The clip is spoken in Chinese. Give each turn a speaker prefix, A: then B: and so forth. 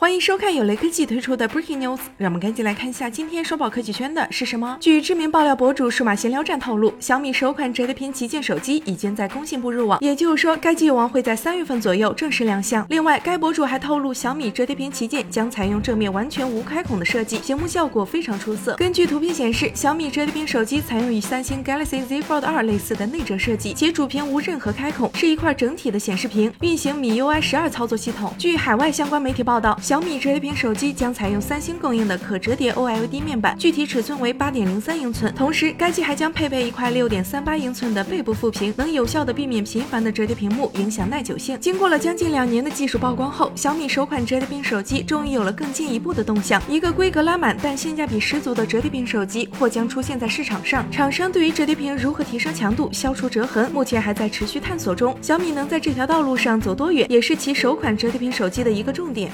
A: 欢迎收看由雷科技推出的 Breaking News，让我们赶紧来看一下今天刷爆科技圈的是什么。据知名爆料博主数码闲聊站透露，小米首款折叠屏旗舰手机已经在工信部入网，也就是说，该机有望会在三月份左右正式亮相。另外，该博主还透露，小米折叠屏旗舰将采用正面完全无开孔的设计，屏幕效果非常出色。根据图片显示，小米折叠屏手机采用与三星 Galaxy Z Fold 2类似的内折设计，且主屏无任何开孔，是一块整体的显示屏，运行米 UI 十二操作系统。据海外相关媒体报道。小米折叠屏手机将采用三星供应的可折叠 OLED 面板，具体尺寸为八点零三英寸。同时，该机还将配备一块六点三八英寸的背部副屏，能有效的避免频繁的折叠屏幕影响耐久性。经过了将近两年的技术曝光后，小米首款折叠屏手机终于有了更进一步的动向，一个规格拉满但性价比十足的折叠屏手机或将出现在市场上。厂商对于折叠屏如何提升强度、消除折痕，目前还在持续探索中。小米能在这条道路上走多远，也是其首款折叠屏手机的一个重点。